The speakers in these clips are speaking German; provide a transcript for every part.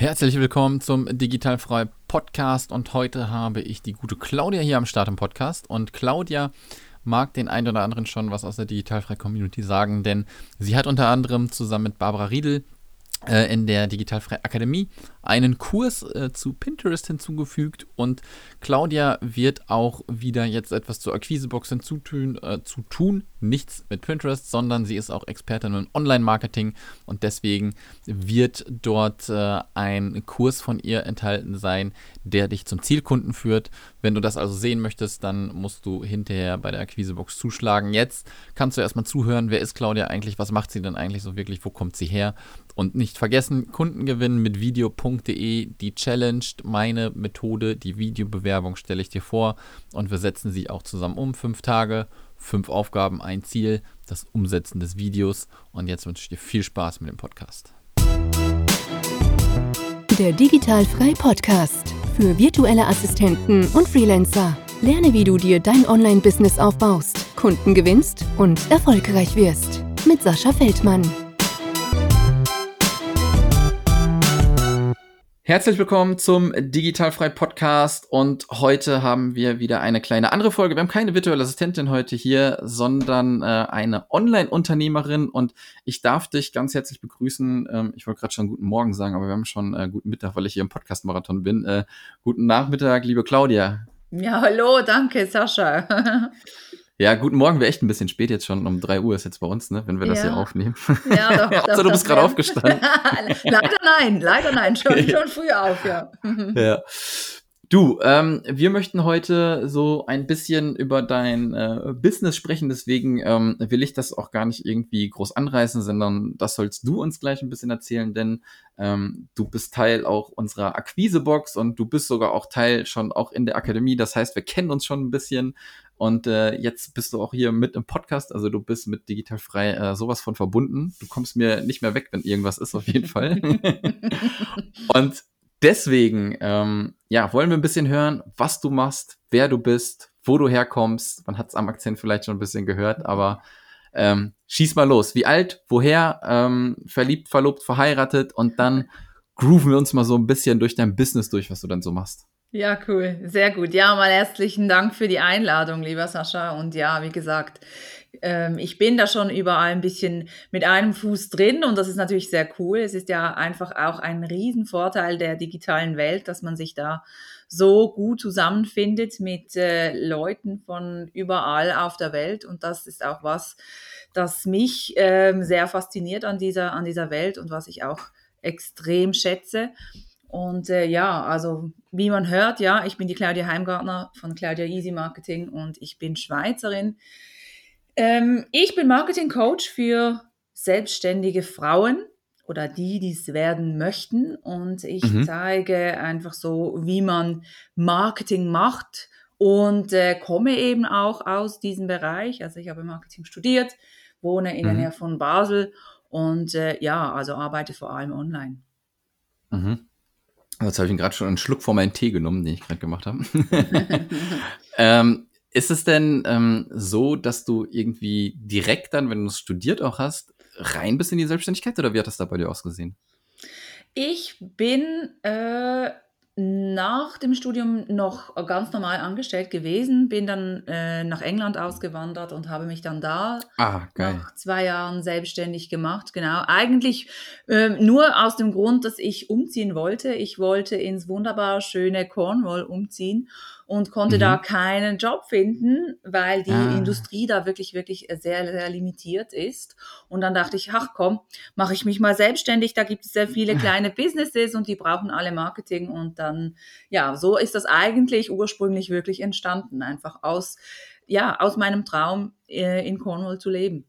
Herzlich willkommen zum Digitalfrei Podcast und heute habe ich die gute Claudia hier am Start im Podcast und Claudia mag den einen oder anderen schon was aus der Digitalfrei Community sagen, denn sie hat unter anderem zusammen mit Barbara Riedel äh, in der Digitalfrei Akademie einen Kurs äh, zu Pinterest hinzugefügt und Claudia wird auch wieder jetzt etwas zur Akquisebox hinzutun, äh, zu tun. Nichts mit Pinterest, sondern sie ist auch Expertin im Online-Marketing und deswegen wird dort äh, ein Kurs von ihr enthalten sein, der dich zum Zielkunden führt. Wenn du das also sehen möchtest, dann musst du hinterher bei der Akquisebox zuschlagen. Jetzt kannst du erstmal zuhören, wer ist Claudia eigentlich, was macht sie denn eigentlich so wirklich, wo kommt sie her und nicht vergessen, Kunden gewinnen mit video.de, die challenged meine Methode, die Videobewerbung stelle ich dir vor und wir setzen sie auch zusammen um. Fünf Tage, fünf Aufgaben, ein Ziel, das Umsetzen des Videos. Und jetzt wünsche ich dir viel Spaß mit dem Podcast. Der Digitalfrei Podcast für virtuelle Assistenten und Freelancer. Lerne, wie du dir dein Online-Business aufbaust, Kunden gewinnst und erfolgreich wirst. Mit Sascha Feldmann. Herzlich willkommen zum Digitalfrei Podcast und heute haben wir wieder eine kleine andere Folge. Wir haben keine virtuelle Assistentin heute hier, sondern äh, eine Online-Unternehmerin und ich darf dich ganz herzlich begrüßen. Ähm, ich wollte gerade schon guten Morgen sagen, aber wir haben schon äh, guten Mittag, weil ich hier im Podcast-Marathon bin. Äh, guten Nachmittag, liebe Claudia. Ja, hallo, danke, Sascha. Ja, guten Morgen, wäre echt ein bisschen spät jetzt schon. Um drei Uhr ist jetzt bei uns, ne, wenn wir ja. das hier aufnehmen. Ja, doch. doch du bist gerade aufgestanden. leider nein, leider nein. Schon, schon früh auf, ja. ja. Du, ähm, wir möchten heute so ein bisschen über dein äh, Business sprechen, deswegen ähm, will ich das auch gar nicht irgendwie groß anreißen, sondern das sollst du uns gleich ein bisschen erzählen, denn ähm, du bist Teil auch unserer Akquisebox und du bist sogar auch Teil schon auch in der Akademie. Das heißt, wir kennen uns schon ein bisschen und äh, jetzt bist du auch hier mit im Podcast, also du bist mit Digital Frei äh, sowas von verbunden. Du kommst mir nicht mehr weg, wenn irgendwas ist, auf jeden Fall. und deswegen, ähm, ja, wollen wir ein bisschen hören, was du machst, wer du bist, wo du herkommst. Man hat es am Akzent vielleicht schon ein bisschen gehört, aber ähm, schieß mal los. Wie alt, woher, ähm, verliebt, verlobt, verheiratet und dann grooven wir uns mal so ein bisschen durch dein Business durch, was du dann so machst. Ja, cool. Sehr gut. Ja, mal herzlichen Dank für die Einladung, lieber Sascha. Und ja, wie gesagt, ähm, ich bin da schon überall ein bisschen mit einem Fuß drin und das ist natürlich sehr cool. Es ist ja einfach auch ein Riesenvorteil der digitalen Welt, dass man sich da so gut zusammenfindet mit äh, Leuten von überall auf der Welt. Und das ist auch was, das mich ähm, sehr fasziniert an dieser, an dieser Welt und was ich auch extrem schätze. Und äh, ja, also wie man hört, ja, ich bin die Claudia Heimgartner von Claudia Easy Marketing und ich bin Schweizerin. Ähm, ich bin Marketing Coach für selbstständige Frauen oder die, die es werden möchten. Und ich mhm. zeige einfach so, wie man Marketing macht und äh, komme eben auch aus diesem Bereich. Also ich habe Marketing studiert, wohne in mhm. der Nähe von Basel und äh, ja, also arbeite vor allem online. Mhm. Jetzt habe ich gerade schon einen Schluck vor meinen Tee genommen, den ich gerade gemacht habe. ähm, ist es denn ähm, so, dass du irgendwie direkt dann, wenn du es studiert auch hast, rein bist in die Selbstständigkeit oder wie hat das da bei dir ausgesehen? Ich bin äh, nach dem Studium noch ganz normal angestellt gewesen, bin dann äh, nach England ausgewandert und habe mich dann da ah, nach zwei Jahren selbstständig gemacht. Genau, eigentlich äh, nur aus dem Grund, dass ich umziehen wollte. Ich wollte ins wunderbar schöne Cornwall umziehen und konnte mhm. da keinen Job finden, weil die ah. Industrie da wirklich, wirklich sehr, sehr limitiert ist. Und dann dachte ich, ach komm, mache ich mich mal selbstständig. Da gibt es sehr viele kleine Businesses und die brauchen alle Marketing. Und dann, ja, so ist das eigentlich ursprünglich wirklich entstanden. Einfach aus, ja, aus meinem Traum äh, in Cornwall zu leben.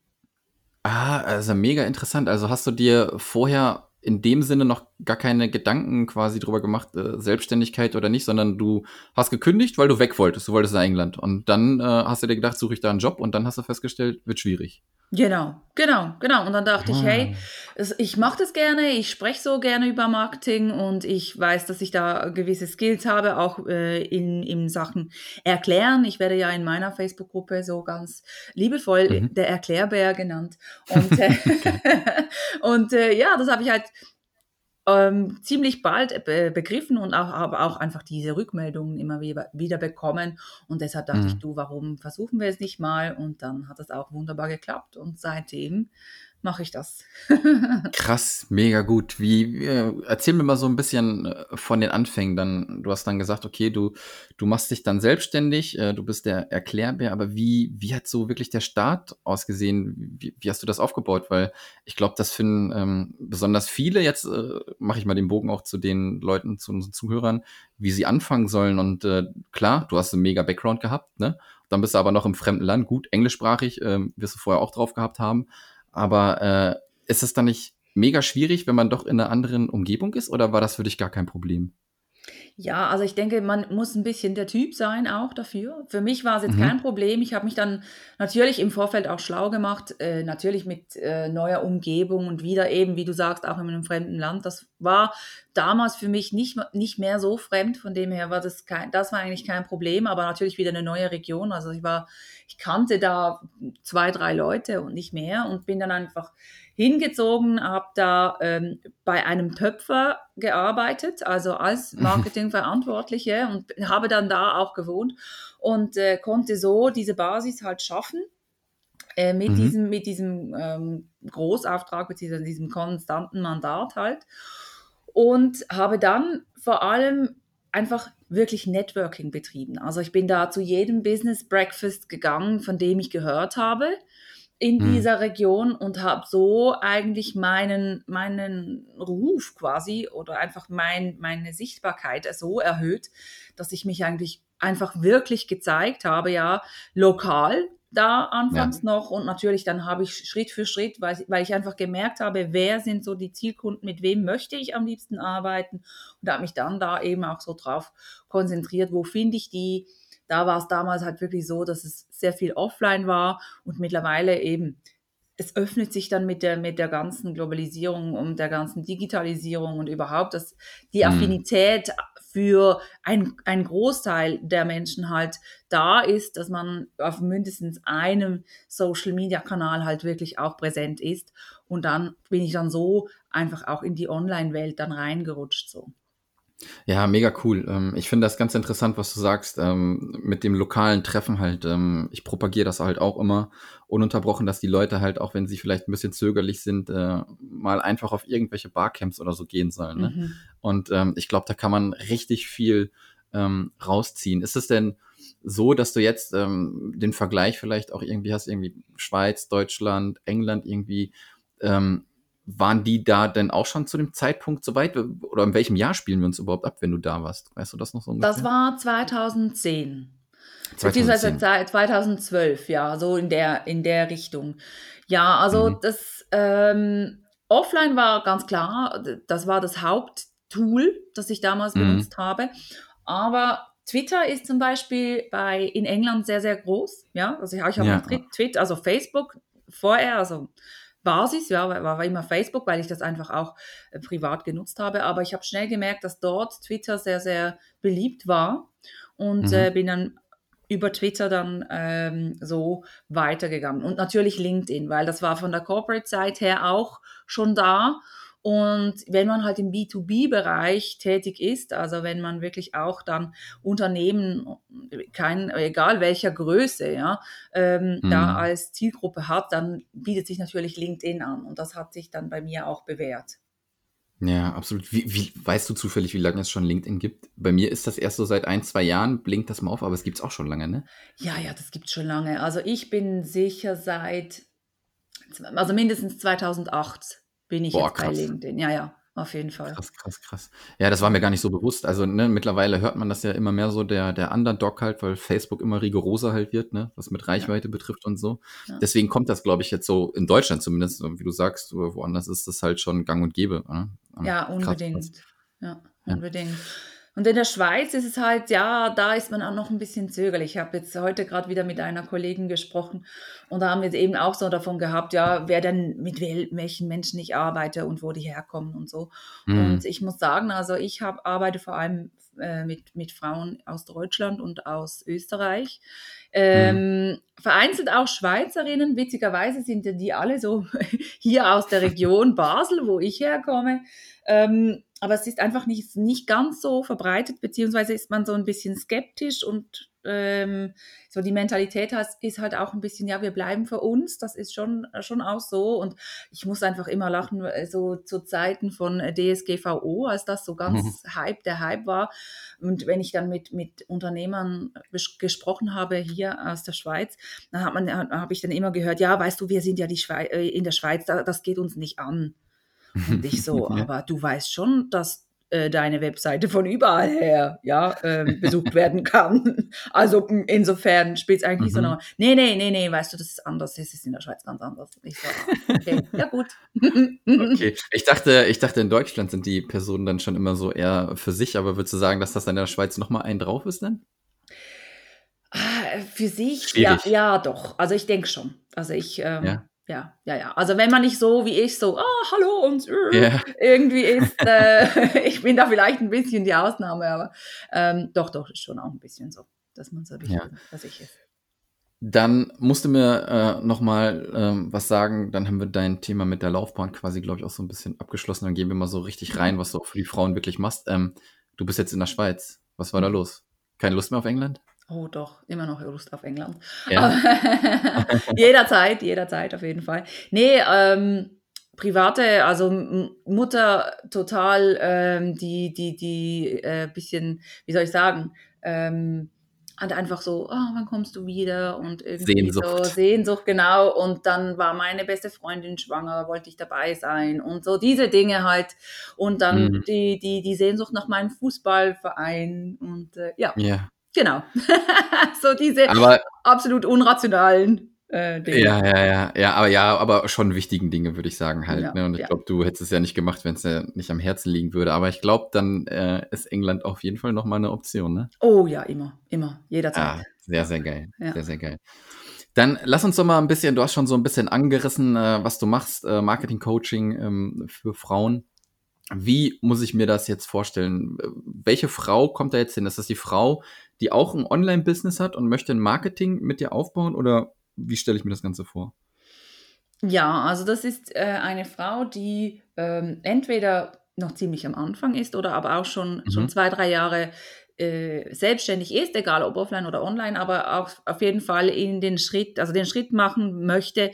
Ah, also mega interessant. Also hast du dir vorher in dem Sinne noch gar keine Gedanken quasi drüber gemacht, äh, Selbstständigkeit oder nicht, sondern du hast gekündigt, weil du weg wolltest. Du wolltest in England. Und dann äh, hast du dir gedacht, suche ich da einen Job und dann hast du festgestellt, wird schwierig. Genau, genau, genau. Und dann dachte ah. ich, hey, ich mache das gerne, ich spreche so gerne über Marketing und ich weiß, dass ich da gewisse Skills habe, auch äh, in, in Sachen Erklären. Ich werde ja in meiner Facebook-Gruppe so ganz liebevoll mhm. der Erklärbär genannt. Und, äh, und äh, ja, das habe ich halt ähm, ziemlich bald be begriffen und auch, aber auch einfach diese Rückmeldungen immer wieder, wieder bekommen. Und deshalb dachte mhm. ich, du, warum versuchen wir es nicht mal? Und dann hat es auch wunderbar geklappt. Und seitdem mache ich das. Krass, mega gut. Wie, äh, erzähl mir mal so ein bisschen äh, von den Anfängen. Dann, du hast dann gesagt, okay, du, du machst dich dann selbstständig, äh, du bist der Erklärbär, aber wie, wie hat so wirklich der Start ausgesehen? Wie, wie hast du das aufgebaut? Weil ich glaube, das finden ähm, besonders viele, jetzt äh, mache ich mal den Bogen auch zu den Leuten, zu unseren Zuhörern, wie sie anfangen sollen. Und äh, klar, du hast einen mega Background gehabt, ne? Dann bist du aber noch im fremden Land, gut, englischsprachig, ähm, wirst du vorher auch drauf gehabt haben. Aber äh, ist es dann nicht mega schwierig, wenn man doch in einer anderen Umgebung ist oder war das für dich gar kein Problem? Ja, also ich denke, man muss ein bisschen der Typ sein auch dafür. Für mich war es jetzt mhm. kein Problem. Ich habe mich dann natürlich im Vorfeld auch schlau gemacht, äh, natürlich mit äh, neuer Umgebung und wieder eben, wie du sagst, auch in einem fremden Land. Das war damals für mich nicht, nicht mehr so fremd. Von dem her war das kein, das war eigentlich kein Problem, aber natürlich wieder eine neue Region. Also ich war, ich kannte da zwei, drei Leute und nicht mehr und bin dann einfach hingezogen, habe da ähm, bei einem Töpfer gearbeitet, also als Marketingverantwortliche und habe dann da auch gewohnt und äh, konnte so diese Basis halt schaffen. Äh, mit, mhm. diesem, mit diesem ähm, Großauftrag, mit diesem, diesem konstanten Mandat halt. Und habe dann vor allem einfach wirklich Networking betrieben. Also ich bin da zu jedem Business Breakfast gegangen, von dem ich gehört habe in hm. dieser Region und habe so eigentlich meinen, meinen Ruf quasi oder einfach mein, meine Sichtbarkeit so erhöht, dass ich mich eigentlich einfach wirklich gezeigt habe, ja, lokal da anfangs ja. noch und natürlich dann habe ich Schritt für Schritt, weil, weil ich einfach gemerkt habe, wer sind so die Zielkunden, mit wem möchte ich am liebsten arbeiten und habe mich dann da eben auch so drauf konzentriert, wo finde ich die, da war es damals halt wirklich so, dass es sehr viel offline war und mittlerweile eben es öffnet sich dann mit der, mit der ganzen Globalisierung und der ganzen Digitalisierung und überhaupt, dass die mhm. Affinität für ein, ein Großteil der Menschen halt da ist, dass man auf mindestens einem Social-Media-Kanal halt wirklich auch präsent ist. Und dann bin ich dann so einfach auch in die Online-Welt dann reingerutscht so. Ja, mega cool. Ähm, ich finde das ganz interessant, was du sagst, ähm, mit dem lokalen Treffen halt. Ähm, ich propagiere das halt auch immer ununterbrochen, dass die Leute halt, auch wenn sie vielleicht ein bisschen zögerlich sind, äh, mal einfach auf irgendwelche Barcamps oder so gehen sollen. Ne? Mhm. Und ich glaube, da kann man richtig viel rausziehen. Ist es denn so, dass du jetzt den Vergleich vielleicht auch irgendwie hast, irgendwie Schweiz, Deutschland, England irgendwie waren die da denn auch schon zu dem Zeitpunkt soweit? Oder in welchem Jahr spielen wir uns überhaupt ab, wenn du da warst? Weißt du das noch so ungefähr? Das war 2010. 2010. 2012, ja, so in der, in der Richtung. Ja, also mhm. das ähm, Offline war ganz klar, das war das Haupttool, das ich damals mhm. benutzt habe. Aber Twitter ist zum Beispiel bei, in England sehr, sehr groß. Ja, also ich, ich habe ja. Twitter, also Facebook vorher, also Basis, ja, war, immer Facebook, weil ich das einfach auch äh, privat genutzt habe. Aber ich habe schnell gemerkt, dass dort Twitter sehr, sehr beliebt war und mhm. äh, bin dann über Twitter dann ähm, so weitergegangen. Und natürlich LinkedIn, weil das war von der Corporate-Seite her auch schon da. Und wenn man halt im B2B-Bereich tätig ist, also wenn man wirklich auch dann Unternehmen, kein, egal welcher Größe, ja, ähm, mhm. da als Zielgruppe hat, dann bietet sich natürlich LinkedIn an. Und das hat sich dann bei mir auch bewährt. Ja, absolut. Wie, wie, weißt du zufällig, wie lange es schon LinkedIn gibt? Bei mir ist das erst so seit ein, zwei Jahren, blinkt das mal auf, aber es gibt es auch schon lange, ne? Ja, ja, das gibt es schon lange. Also ich bin sicher seit, also mindestens 2008 bin ich Boah, jetzt krass. bei LinkedIn. Ja, ja, auf jeden Fall. Krass, krass, krass. Ja, das war mir gar nicht so bewusst. Also, ne, mittlerweile hört man das ja immer mehr so, der, der Underdog halt, weil Facebook immer rigoroser halt wird, ne, was mit Reichweite ja. betrifft und so. Ja. Deswegen kommt das, glaube ich, jetzt so in Deutschland zumindest, wie du sagst, woanders ist das halt schon gang und gäbe. Ne? Ja, unbedingt. Ja, unbedingt. Und in der Schweiz ist es halt, ja, da ist man auch noch ein bisschen zögerlich. Ich habe jetzt heute gerade wieder mit einer Kollegin gesprochen und da haben wir eben auch so davon gehabt, ja, wer denn mit welchen Menschen ich arbeite und wo die herkommen und so. Mhm. Und ich muss sagen, also ich hab, arbeite vor allem äh, mit, mit Frauen aus Deutschland und aus Österreich. Ähm, mhm. Vereinzelt auch Schweizerinnen, witzigerweise sind die alle so hier aus der Region Basel, wo ich herkomme. Ähm, aber es ist einfach nicht, nicht ganz so verbreitet, beziehungsweise ist man so ein bisschen skeptisch und ähm, so die Mentalität ist halt auch ein bisschen, ja, wir bleiben für uns, das ist schon, schon auch so und ich muss einfach immer lachen, äh, so zu Zeiten von DSGVO, als das so ganz mhm. Hype, der Hype war und wenn ich dann mit, mit Unternehmern gesprochen habe hier aus der Schweiz, dann hat man, habe ich dann immer gehört, ja, weißt du, wir sind ja die Schweiz, äh, in der Schweiz, das geht uns nicht an. Und ich so, aber du weißt schon, dass äh, deine Webseite von überall her ja, ähm, besucht werden kann. Also insofern spielt es eigentlich nicht so eine Nee, nee, nee, nee, weißt du, das ist anders. Das ist in der Schweiz ganz anders. Ich so, okay, ja gut. okay. Ich dachte, ich dachte, in Deutschland sind die Personen dann schon immer so eher für sich, aber würdest du sagen, dass das in der Schweiz nochmal einen drauf ist dann? Ah, für sich, ja, ja, doch. Also ich denke schon. Also ich, ähm, ja ja, ja, ja. Also wenn man nicht so wie ich so, ah, hallo und äh, yeah. irgendwie ist, äh, ich bin da vielleicht ein bisschen die Ausnahme, aber ähm, doch, doch, ist schon auch ein bisschen so, dass man so ja. dass ich ist. Dann musst du mir äh, noch mal ähm, was sagen. Dann haben wir dein Thema mit der Laufbahn quasi, glaube ich, auch so ein bisschen abgeschlossen. Dann gehen wir mal so richtig rein, was du auch für die Frauen wirklich machst. Ähm, du bist jetzt in der Schweiz. Was war da los? Keine Lust mehr auf England? Oh doch, immer noch Lust auf England. Ja. jederzeit, jederzeit auf jeden Fall. Nee, ähm, private, also Mutter total, ähm, die, die, die, äh, bisschen, wie soll ich sagen, ähm, und einfach so, oh, wann kommst du wieder? Und irgendwie Sehnsucht. so Sehnsucht, genau. Und dann war meine beste Freundin schwanger, wollte ich dabei sein und so diese Dinge halt. Und dann mhm. die, die, die Sehnsucht nach meinem Fußballverein und äh, ja. ja. Genau. so diese aber, absolut unrationalen äh, Dinge. Ja, ja, ja, ja, aber ja, aber schon wichtigen Dinge, würde ich sagen halt. Ja, ne? Und ich ja. glaube, du hättest es ja nicht gemacht, wenn es ja nicht am Herzen liegen würde. Aber ich glaube, dann äh, ist England auf jeden Fall nochmal eine Option, ne? Oh ja, immer, immer, jederzeit. Ah, sehr, sehr geil. Sehr, sehr geil. Dann lass uns doch mal ein bisschen, du hast schon so ein bisschen angerissen, äh, was du machst, äh, Marketing-Coaching ähm, für Frauen. Wie muss ich mir das jetzt vorstellen? Welche Frau kommt da jetzt hin? Ist das die Frau, die auch ein Online-Business hat und möchte ein Marketing mit dir aufbauen oder wie stelle ich mir das Ganze vor? Ja, also das ist äh, eine Frau, die ähm, entweder noch ziemlich am Anfang ist oder aber auch schon, mhm. schon zwei, drei Jahre äh, selbstständig ist, egal ob offline oder online, aber auch auf jeden Fall in den Schritt, also den Schritt machen möchte,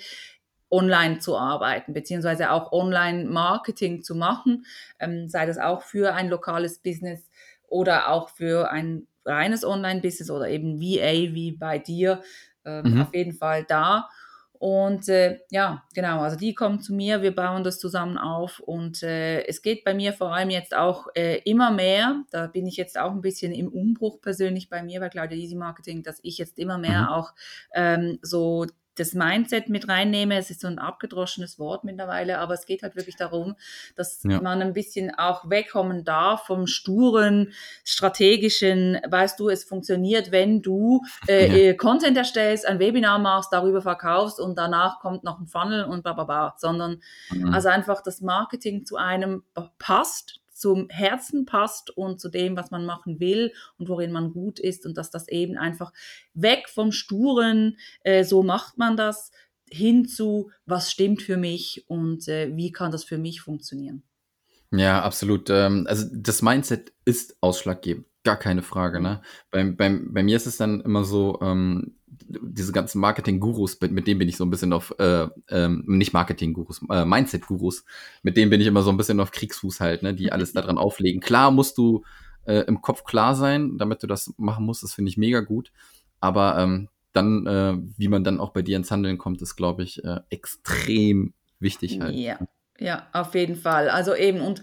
online zu arbeiten, beziehungsweise auch Online-Marketing zu machen, ähm, sei das auch für ein lokales Business oder auch für ein reines Online-Business oder eben VA wie bei dir, ähm, mhm. auf jeden Fall da. Und äh, ja, genau, also die kommen zu mir, wir bauen das zusammen auf und äh, es geht bei mir vor allem jetzt auch äh, immer mehr, da bin ich jetzt auch ein bisschen im Umbruch persönlich bei mir bei Claudia Easy Marketing, dass ich jetzt immer mehr mhm. auch ähm, so das Mindset mit reinnehme. Es ist so ein abgedroschenes Wort mittlerweile, aber es geht halt wirklich darum, dass ja. man ein bisschen auch wegkommen darf vom sturen, strategischen, weißt du, es funktioniert, wenn du äh, ja. Äh, Content erstellst, ein Webinar machst, darüber verkaufst und danach kommt noch ein Funnel und bla bla bla, sondern mhm. also einfach das Marketing zu einem passt, zum Herzen passt und zu dem, was man machen will und worin man gut ist und dass das eben einfach weg vom Sturen, äh, so macht man das, hin zu, was stimmt für mich und äh, wie kann das für mich funktionieren. Ja, absolut. Ähm, also das Mindset ist ausschlaggebend, gar keine Frage. Ne? Bei, bei, bei mir ist es dann immer so, ähm, diese ganzen Marketing-Gurus, mit denen bin ich so ein bisschen auf, äh, ähm, nicht Marketing-Gurus, äh, Mindset-Gurus, mit denen bin ich immer so ein bisschen auf Kriegsfuß halt, ne, die alles daran auflegen. Klar musst du äh, im Kopf klar sein, damit du das machen musst, das finde ich mega gut. Aber ähm, dann, äh, wie man dann auch bei dir ins Handeln kommt, ist, glaube ich, äh, extrem wichtig halt. Ja. Ja, auf jeden Fall. Also eben, und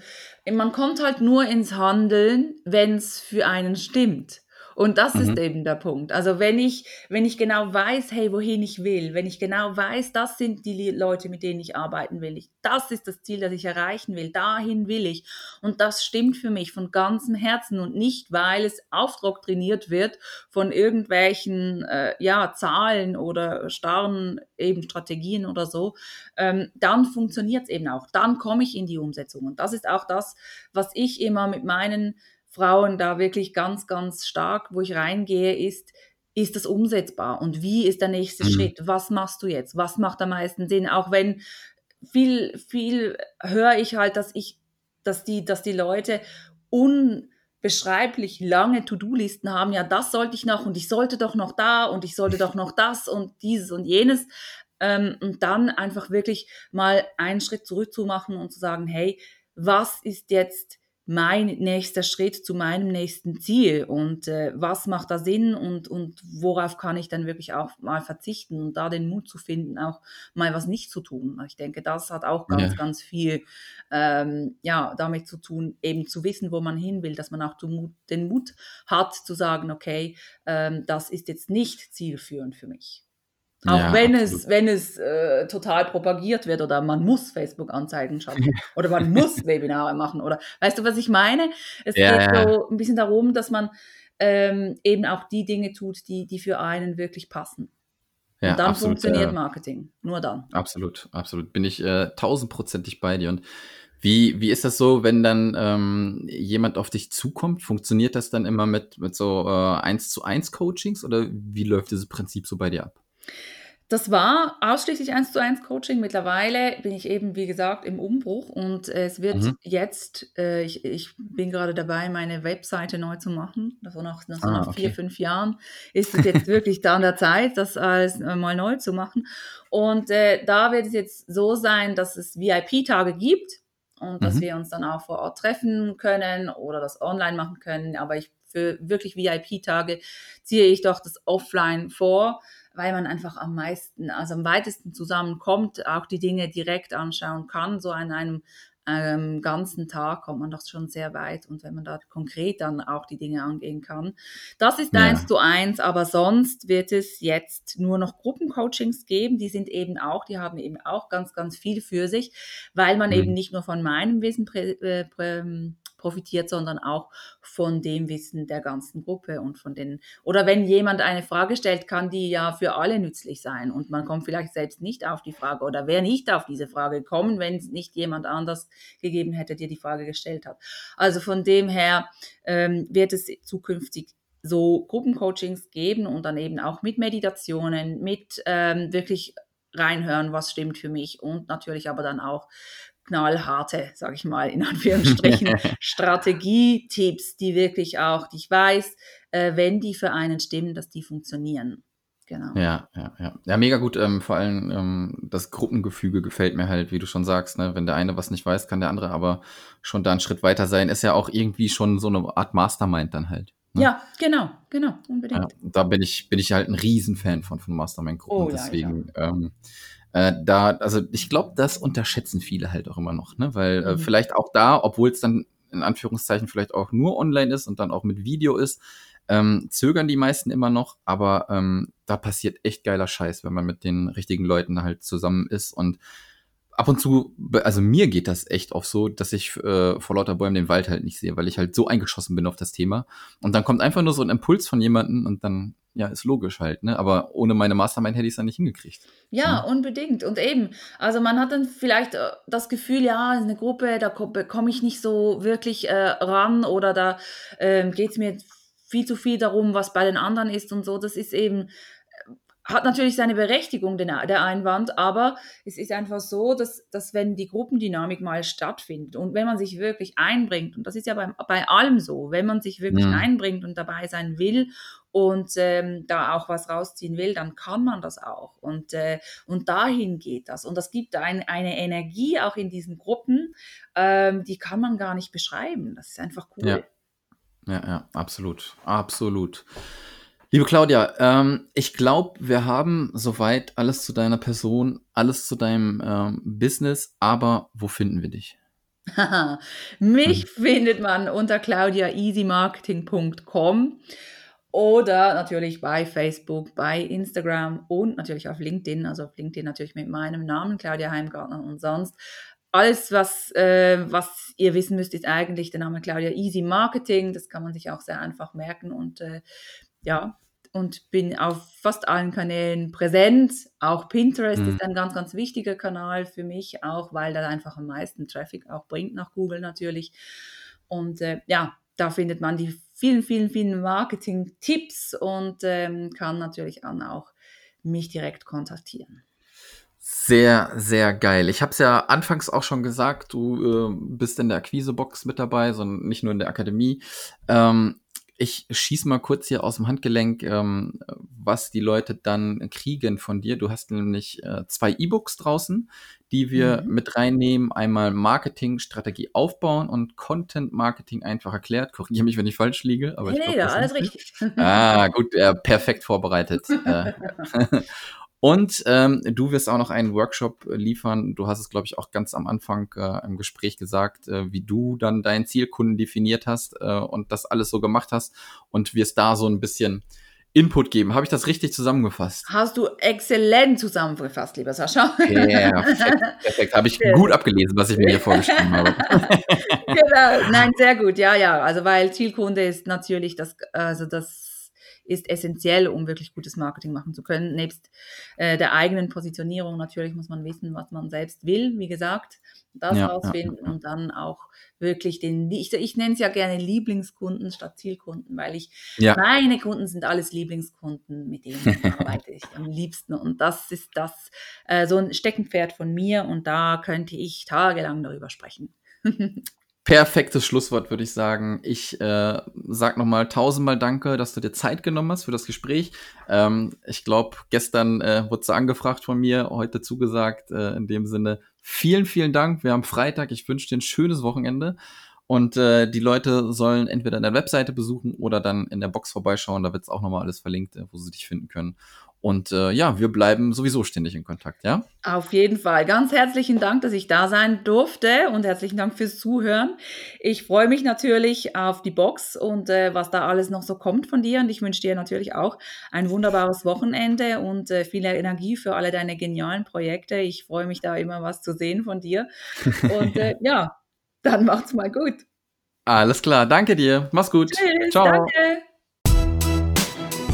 man kommt halt nur ins Handeln, wenn es für einen stimmt. Und das mhm. ist eben der Punkt. Also wenn ich, wenn ich genau weiß, hey, wohin ich will, wenn ich genau weiß, das sind die Leute, mit denen ich arbeiten will, ich, das ist das Ziel, das ich erreichen will, dahin will ich. Und das stimmt für mich von ganzem Herzen und nicht, weil es aufdoktriniert wird von irgendwelchen äh, ja, Zahlen oder starren eben Strategien oder so, ähm, dann funktioniert es eben auch. Dann komme ich in die Umsetzung. Und das ist auch das, was ich immer mit meinen Frauen da wirklich ganz, ganz stark, wo ich reingehe, ist, ist das umsetzbar? Und wie ist der nächste mhm. Schritt? Was machst du jetzt? Was macht am meisten Sinn? Auch wenn viel, viel höre ich halt, dass ich, dass die, dass die Leute unbeschreiblich lange To-Do-Listen haben. Ja, das sollte ich noch und ich sollte doch noch da und ich sollte doch noch das und dieses und jenes. Ähm, und dann einfach wirklich mal einen Schritt zurück zu machen und zu sagen, hey, was ist jetzt mein nächster Schritt zu meinem nächsten Ziel und äh, was macht da Sinn und, und worauf kann ich dann wirklich auch mal verzichten und da den Mut zu finden, auch mal was nicht zu tun. Ich denke, das hat auch ganz, ja. ganz viel ähm, ja, damit zu tun, eben zu wissen, wo man hin will, dass man auch den Mut hat zu sagen, okay, ähm, das ist jetzt nicht zielführend für mich. Auch ja, wenn absolut. es, wenn es äh, total propagiert wird oder man muss Facebook-Anzeigen schalten oder man muss Webinare machen oder weißt du, was ich meine? Es ja, geht so ein bisschen darum, dass man ähm, eben auch die Dinge tut, die, die für einen wirklich passen. Ja, und dann absolut, funktioniert Marketing. Nur dann. Absolut, absolut. Bin ich äh, tausendprozentig bei dir. Und wie, wie ist das so, wenn dann ähm, jemand auf dich zukommt? Funktioniert das dann immer mit, mit so äh, 1 zu 1 Coachings oder wie läuft dieses Prinzip so bei dir ab? Das war ausschließlich 1 zu 1 Coaching. Mittlerweile bin ich eben, wie gesagt, im Umbruch und es wird mhm. jetzt, äh, ich, ich bin gerade dabei, meine Webseite neu zu machen. War nach, nach, so ah, nach okay. vier, fünf Jahren ist es jetzt wirklich da an der Zeit, das alles mal neu zu machen. Und äh, da wird es jetzt so sein, dass es VIP-Tage gibt und mhm. dass wir uns dann auch vor Ort treffen können oder das online machen können. Aber ich, für wirklich VIP-Tage ziehe ich doch das offline vor weil man einfach am meisten, also am weitesten zusammenkommt, auch die Dinge direkt anschauen kann. So an einem ähm, ganzen Tag kommt man doch schon sehr weit und wenn man da konkret dann auch die Dinge angehen kann. Das ist ja. eins zu eins, aber sonst wird es jetzt nur noch Gruppencoachings geben. Die sind eben auch, die haben eben auch ganz, ganz viel für sich, weil man mhm. eben nicht nur von meinem Wissen prä, äh, prä, profitiert, sondern auch von dem Wissen der ganzen Gruppe und von den, oder wenn jemand eine Frage stellt, kann die ja für alle nützlich sein und man kommt vielleicht selbst nicht auf die Frage oder wäre nicht auf diese Frage gekommen, wenn es nicht jemand anders gegeben hätte, der die Frage gestellt hat. Also von dem her ähm, wird es zukünftig so Gruppencoachings geben und dann eben auch mit Meditationen, mit ähm, wirklich reinhören, was stimmt für mich und natürlich aber dann auch knallharte, sage ich mal, in Anführungsstrichen, Strategietipps, die wirklich auch, die ich weiß, äh, wenn die für einen stimmen, dass die funktionieren. Genau. Ja, ja, ja. Ja, mega gut. Ähm, vor allem ähm, das Gruppengefüge gefällt mir halt, wie du schon sagst. Ne? Wenn der eine was nicht weiß, kann der andere aber schon da einen Schritt weiter sein. Ist ja auch irgendwie schon so eine Art Mastermind dann halt. Ne? Ja, genau, genau, unbedingt. Ja, da bin ich, bin ich halt ein Riesenfan von, von Mastermind-Gruppen. Oh, Deswegen, ja, ähm, äh, da, also ich glaube, das unterschätzen viele halt auch immer noch, ne? Weil äh, mhm. vielleicht auch da, obwohl es dann in Anführungszeichen vielleicht auch nur online ist und dann auch mit Video ist, ähm, zögern die meisten immer noch, aber ähm, da passiert echt geiler Scheiß, wenn man mit den richtigen Leuten halt zusammen ist und ab und zu, also mir geht das echt auch so, dass ich äh, vor lauter Bäumen den Wald halt nicht sehe, weil ich halt so eingeschossen bin auf das Thema. Und dann kommt einfach nur so ein Impuls von jemandem und dann, ja, ist logisch halt, ne? Aber ohne meine Mastermind hätte ich es dann nicht hingekriegt. Ja, ja, unbedingt. Und eben, also man hat dann vielleicht äh, das Gefühl, ja, eine Gruppe, da komme ich nicht so wirklich äh, ran oder da ähm, geht es mir viel zu viel darum, was bei den anderen ist und so. Das ist eben hat natürlich seine Berechtigung, der Einwand, aber es ist einfach so, dass, dass wenn die Gruppendynamik mal stattfindet und wenn man sich wirklich einbringt, und das ist ja bei, bei allem so, wenn man sich wirklich ja. einbringt und dabei sein will und ähm, da auch was rausziehen will, dann kann man das auch. Und, äh, und dahin geht das. Und das gibt ein, eine Energie auch in diesen Gruppen, ähm, die kann man gar nicht beschreiben. Das ist einfach cool. Ja, ja, ja absolut. Absolut. Liebe Claudia, ähm, ich glaube, wir haben soweit alles zu deiner Person, alles zu deinem ähm, Business, aber wo finden wir dich? Mich hm. findet man unter claudiaeasymarketing.com oder natürlich bei Facebook, bei Instagram und natürlich auf LinkedIn. Also auf LinkedIn natürlich mit meinem Namen, Claudia Heimgartner und sonst. Alles, was, äh, was ihr wissen müsst, ist eigentlich der Name Claudia Easy Marketing. Das kann man sich auch sehr einfach merken und äh, ja, und bin auf fast allen Kanälen präsent. Auch Pinterest mhm. ist ein ganz, ganz wichtiger Kanal für mich, auch weil da einfach am meisten Traffic auch bringt nach Google natürlich. Und äh, ja, da findet man die vielen, vielen, vielen Marketing-Tipps und ähm, kann natürlich dann auch mich direkt kontaktieren. Sehr, sehr geil. Ich habe es ja anfangs auch schon gesagt, du äh, bist in der Akquisebox mit dabei, sondern nicht nur in der Akademie. Ähm, ich schieß mal kurz hier aus dem Handgelenk, ähm, was die Leute dann kriegen von dir. Du hast nämlich äh, zwei E-Books draußen, die wir mhm. mit reinnehmen. Einmal Marketing, Strategie aufbauen und Content Marketing einfach erklärt. Korrigiere mich, wenn ich falsch liege, aber hey, ich glaube, ja, alles richtig. Ah, gut, äh, perfekt vorbereitet. äh, Und ähm, du wirst auch noch einen Workshop liefern. Du hast es, glaube ich, auch ganz am Anfang äh, im Gespräch gesagt, äh, wie du dann deinen Zielkunden definiert hast äh, und das alles so gemacht hast und wirst da so ein bisschen Input geben. Habe ich das richtig zusammengefasst? Hast du exzellent zusammengefasst, lieber Sascha. Ja, perfekt. perfekt. Habe ich gut abgelesen, was ich mir hier vorgeschrieben habe. genau. Nein, sehr gut. Ja, ja. Also weil Zielkunde ist natürlich das, also das ist essentiell, um wirklich gutes Marketing machen zu können. Nebst äh, der eigenen Positionierung natürlich muss man wissen, was man selbst will, wie gesagt, das ja, rausfinden ja, ja. und dann auch wirklich den, ich, ich nenne es ja gerne Lieblingskunden statt Zielkunden, weil ich, meine Kunden sind alles Lieblingskunden, mit denen arbeite ich am liebsten und das ist das, äh, so ein Steckenpferd von mir und da könnte ich tagelang darüber sprechen. Perfektes Schlusswort, würde ich sagen. Ich äh, sag nochmal tausendmal Danke, dass du dir Zeit genommen hast für das Gespräch. Ähm, ich glaube, gestern äh, wurde sie angefragt von mir, heute zugesagt. Äh, in dem Sinne, vielen, vielen Dank. Wir haben Freitag. Ich wünsche dir ein schönes Wochenende. Und äh, die Leute sollen entweder in der Webseite besuchen oder dann in der Box vorbeischauen. Da wird es auch nochmal alles verlinkt, äh, wo sie dich finden können. Und äh, ja, wir bleiben sowieso ständig in Kontakt, ja? Auf jeden Fall. Ganz herzlichen Dank, dass ich da sein durfte und herzlichen Dank fürs Zuhören. Ich freue mich natürlich auf die Box und äh, was da alles noch so kommt von dir. Und ich wünsche dir natürlich auch ein wunderbares Wochenende und äh, viel Energie für alle deine genialen Projekte. Ich freue mich da immer was zu sehen von dir. Und äh, ja, dann macht's mal gut. Alles klar, danke dir. Mach's gut. Tschüss, Ciao. Danke.